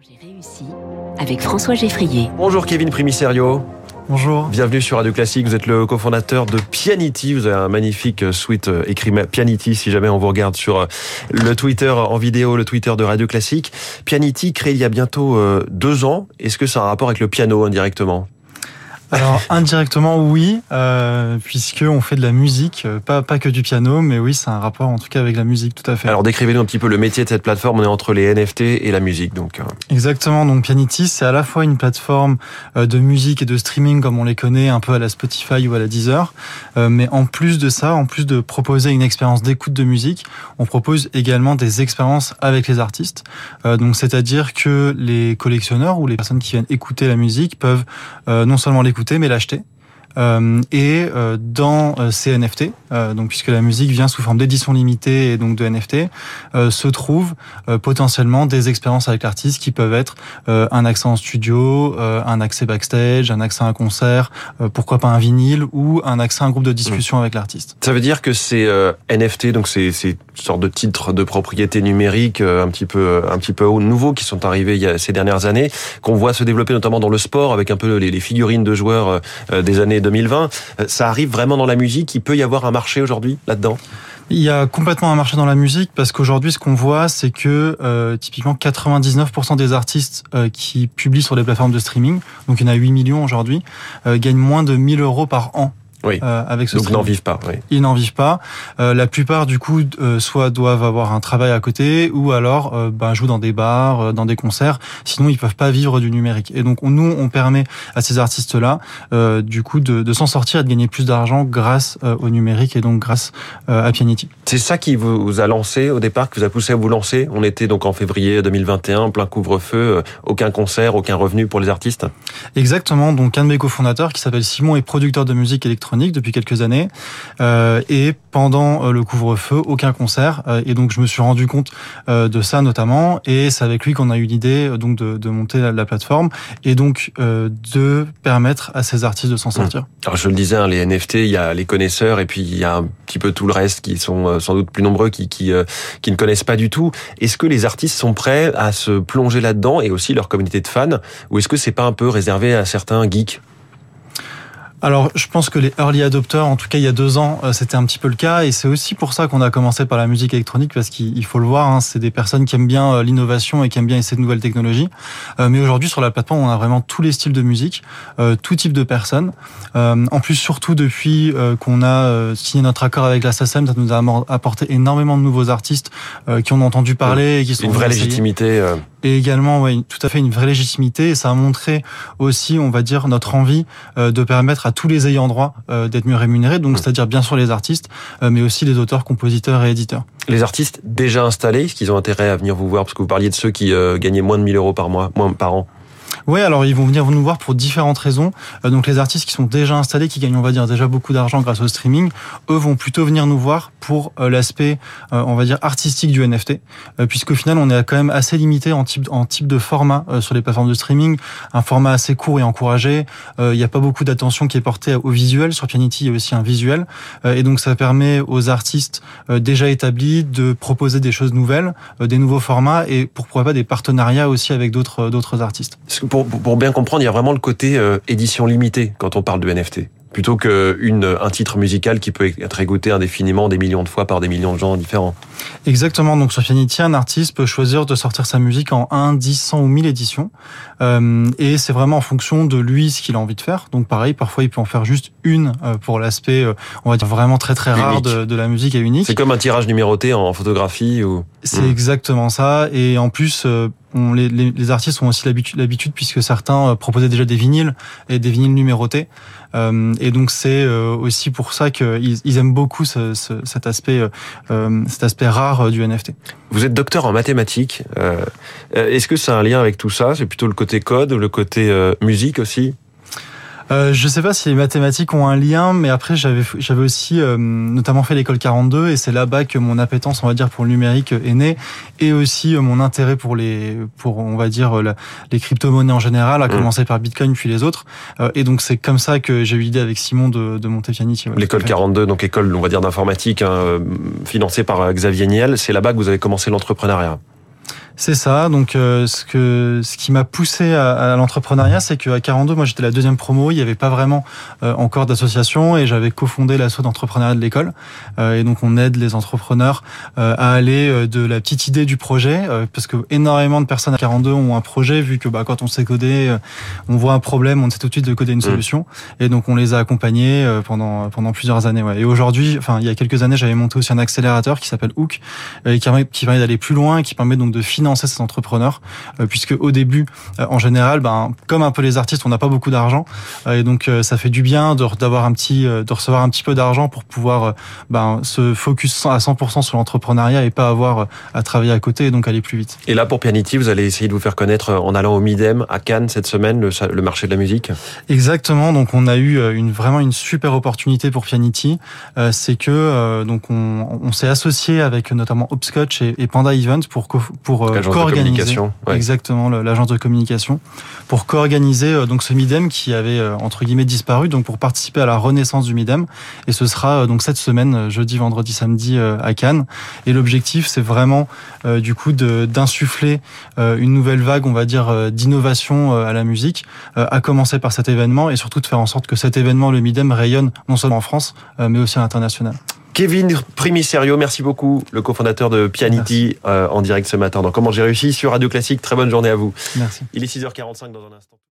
J'ai réussi avec François Geffrier. Bonjour Kevin Primiserio. Bonjour. Bienvenue sur Radio Classique. Vous êtes le cofondateur de Pianity. Vous avez un magnifique suite euh, écrit Pianity si jamais on vous regarde sur euh, le Twitter en vidéo, le Twitter de Radio Classique. Pianity créé il y a bientôt euh, deux ans. Est-ce que ça a un rapport avec le piano indirectement? Alors indirectement oui, euh, puisque on fait de la musique, euh, pas pas que du piano, mais oui, c'est un rapport en tout cas avec la musique, tout à fait. Alors décrivez-nous un petit peu le métier de cette plateforme. On est entre les NFT et la musique, donc. Euh. Exactement. Donc Pianity, c'est à la fois une plateforme euh, de musique et de streaming comme on les connaît, un peu à la Spotify ou à la Deezer, mais en plus de ça, en plus de proposer une expérience d'écoute de musique, on propose également des expériences avec les artistes. donc c'est-à-dire que les collectionneurs ou les personnes qui viennent écouter la musique peuvent non seulement l'écouter mais l'acheter. Euh, et euh, dans euh, ces NFT, donc puisque la musique vient sous forme d'édition limitée et donc de NFT, se trouvent potentiellement des expériences avec l'artiste qui peuvent être un accès en studio, un accès backstage, un accès à un concert, pourquoi pas un vinyle ou un accès à un groupe de discussion mmh. avec l'artiste. Ça veut dire que c'est NFT, donc c'est une sorte de titres de propriété numérique un petit peu un petit peu nouveaux qui sont arrivés il y a ces dernières années, qu'on voit se développer notamment dans le sport avec un peu les, les figurines de joueurs des années 2020. Euh, ça arrive vraiment dans la musique. Il peut y avoir un marché aujourd'hui là-dedans? Il y a complètement un marché dans la musique parce qu'aujourd'hui, ce qu'on voit, c'est que euh, typiquement 99% des artistes euh, qui publient sur des plateformes de streaming, donc il y en a 8 millions aujourd'hui, gagnent moins de 1000 euros par an oui. Euh, avec ce Donc n'en vivent pas. Oui. Ils n'en vivent pas. Euh, la plupart du coup euh, soit doivent avoir un travail à côté ou alors ben, jouent dans des bars, dans des concerts. Sinon ils peuvent pas vivre du numérique. Et donc nous on permet à ces artistes là du coup de, de s'en sortir et de gagner plus d'argent grâce au numérique et donc grâce à Pianity. C'est ça qui vous a lancé au départ, qui vous a poussé à vous lancer? On était donc en février 2021, plein couvre-feu, aucun concert, aucun revenu pour les artistes? Exactement. Donc un de mes cofondateurs qui s'appelle Simon est producteur de musique électronique depuis quelques années. Euh, et pendant euh, le couvre-feu, aucun concert. Euh, et donc je me suis rendu compte de ça notamment. Et c'est avec lui qu'on a eu l'idée donc de, de, monter la, plateforme et donc de permettre à ces artistes de s'en sortir. Alors je le disais, hein, les NFT, il y a les connaisseurs et puis il y a un petit peu tout le reste qui sont sans doute plus nombreux qui qui, qui ne connaissent pas du tout. Est-ce que les artistes sont prêts à se plonger là-dedans et aussi leur communauté de fans? Ou est-ce que c'est pas un peu réservé à certains geeks? Alors, je pense que les early adopters, en tout cas il y a deux ans, euh, c'était un petit peu le cas, et c'est aussi pour ça qu'on a commencé par la musique électronique, parce qu'il faut le voir, hein, c'est des personnes qui aiment bien euh, l'innovation et qui aiment bien essayer de nouvelles technologies. Euh, mais aujourd'hui, sur la plateforme, on a vraiment tous les styles de musique, tout type de personnes. en plus, surtout depuis qu'on a signé notre accord avec la SACEM, ça nous a apporté énormément de nouveaux artistes qui ont entendu parler et qui sont une vraie légitimité. Et également, ouais, tout à fait une vraie légitimité. Et ça a montré aussi, on va dire, notre envie de permettre à tous les ayants droit euh, d'être mieux rémunérés, donc mmh. c'est-à-dire bien sûr les artistes, euh, mais aussi les auteurs, compositeurs et éditeurs. Les artistes déjà installés, est-ce qu'ils ont intérêt à venir vous voir? Parce que vous parliez de ceux qui euh, gagnaient moins de 1000 euros par mois, moins par an. Oui, alors ils vont venir nous voir pour différentes raisons. Euh, donc les artistes qui sont déjà installés, qui gagnent, on va dire, déjà beaucoup d'argent grâce au streaming, eux vont plutôt venir nous voir pour euh, l'aspect, euh, on va dire, artistique du NFT, puisqu'au final, on est quand même assez limité en type, en type de format sur les plateformes de streaming, un format assez court et encouragé. Il n'y a pas beaucoup d'attention qui est portée au visuel. Sur Pianity, il y a aussi un visuel. Et donc ça permet aux artistes déjà établis de proposer des choses nouvelles, des nouveaux formats et pourquoi pas des partenariats aussi avec d'autres artistes bien comprendre, il y a vraiment le côté euh, édition limitée quand on parle de NFT plutôt qu'une un titre musical qui peut être écouté indéfiniment des millions de fois par des millions de gens différents. Exactement. Donc sur Pianity, un artiste peut choisir de sortir sa musique en 1, 10, 100 ou 1000 éditions. Euh, et c'est vraiment en fonction de lui ce qu'il a envie de faire. Donc pareil, parfois il peut en faire juste une euh, pour l'aspect, euh, on va dire vraiment très très rare de, de, la musique et unique. C'est comme un tirage numéroté en photographie ou. C'est hmm. exactement ça. Et en plus, on, les, les, artistes ont aussi l'habitude puisque certains proposaient déjà des vinyles et des vinyles numérotés. Euh, et donc c'est aussi pour ça qu'ils ils aiment beaucoup ce, ce, cet aspect, euh, cet aspect rare du NFT. Vous êtes docteur en mathématiques. Euh, Est-ce que c'est un lien avec tout ça? C'est plutôt le côté code, le côté musique aussi? Euh, je sais pas si les mathématiques ont un lien, mais après j'avais j'avais aussi euh, notamment fait l'école 42 et c'est là-bas que mon appétence, on va dire, pour le numérique est née et aussi euh, mon intérêt pour les pour on va dire les crypto-monnaies en général, a mmh. commencé par Bitcoin puis les autres. Euh, et donc c'est comme ça que j'ai eu l'idée avec Simon de, de monter Pianity. l'école 42, donc école on va dire d'informatique, hein, financée par Xavier Niel, c'est là-bas que vous avez commencé l'entrepreneuriat. C'est ça. Donc, euh, ce que ce qui m'a poussé à, à l'entrepreneuriat, c'est qu'à 42, moi, j'étais la deuxième promo. Il n'y avait pas vraiment euh, encore d'association et j'avais cofondé l'assaut d'entrepreneuriat de l'école. Euh, et donc, on aide les entrepreneurs euh, à aller euh, de la petite idée du projet, parce que énormément de personnes à 42 ont un projet, vu que bah, quand on sait coder, on voit un problème, on sait tout de suite de coder une mmh. solution. Et donc, on les a accompagnés pendant pendant plusieurs années. Ouais. Et aujourd'hui, enfin, il y a quelques années, j'avais monté aussi un accélérateur qui s'appelle Hook, qui permet, qui permet d'aller plus loin, et qui permet donc de financer financer ces entrepreneurs, euh, puisque au début, euh, en général, ben, comme un peu les artistes, on n'a pas beaucoup d'argent, euh, et donc ça fait du bien d'avoir un petit, de recevoir un petit peu d'argent pour pouvoir ben, se focus à 100% sur l'entrepreneuriat et pas avoir à travailler à côté et donc aller plus vite. Et là, pour Pianity, vous allez essayer de vous faire connaître en allant au Midem à Cannes cette semaine, le, le marché de la musique? Exactement. Donc, on a eu une vraiment une super opportunité pour Pianity. c'est que donc on, on s'est associé avec notamment Hopscotch et, et Panda Event pour pour co-organiser. Exactement l'agence de communication pour co-organiser euh, donc ce Midem qui avait euh, entre guillemets disparu donc pour participer à la renaissance du Midem. Et ce sera euh, donc cette semaine jeudi vendredi samedi à Cannes. Et l'objectif c'est vraiment du coup d'insuffler une nouvelle vague on va dire d'innovation à la musique à commencer par cet événement et surtout de faire en sorte que cet événement le Midem rayonne non seulement en France mais aussi à l'international. Kevin Primiserio, merci beaucoup, le cofondateur de Pianity euh, en direct ce matin. Donc comment j'ai réussi sur Radio Classique. Très bonne journée à vous. Merci. Il est 6h45 dans un instant.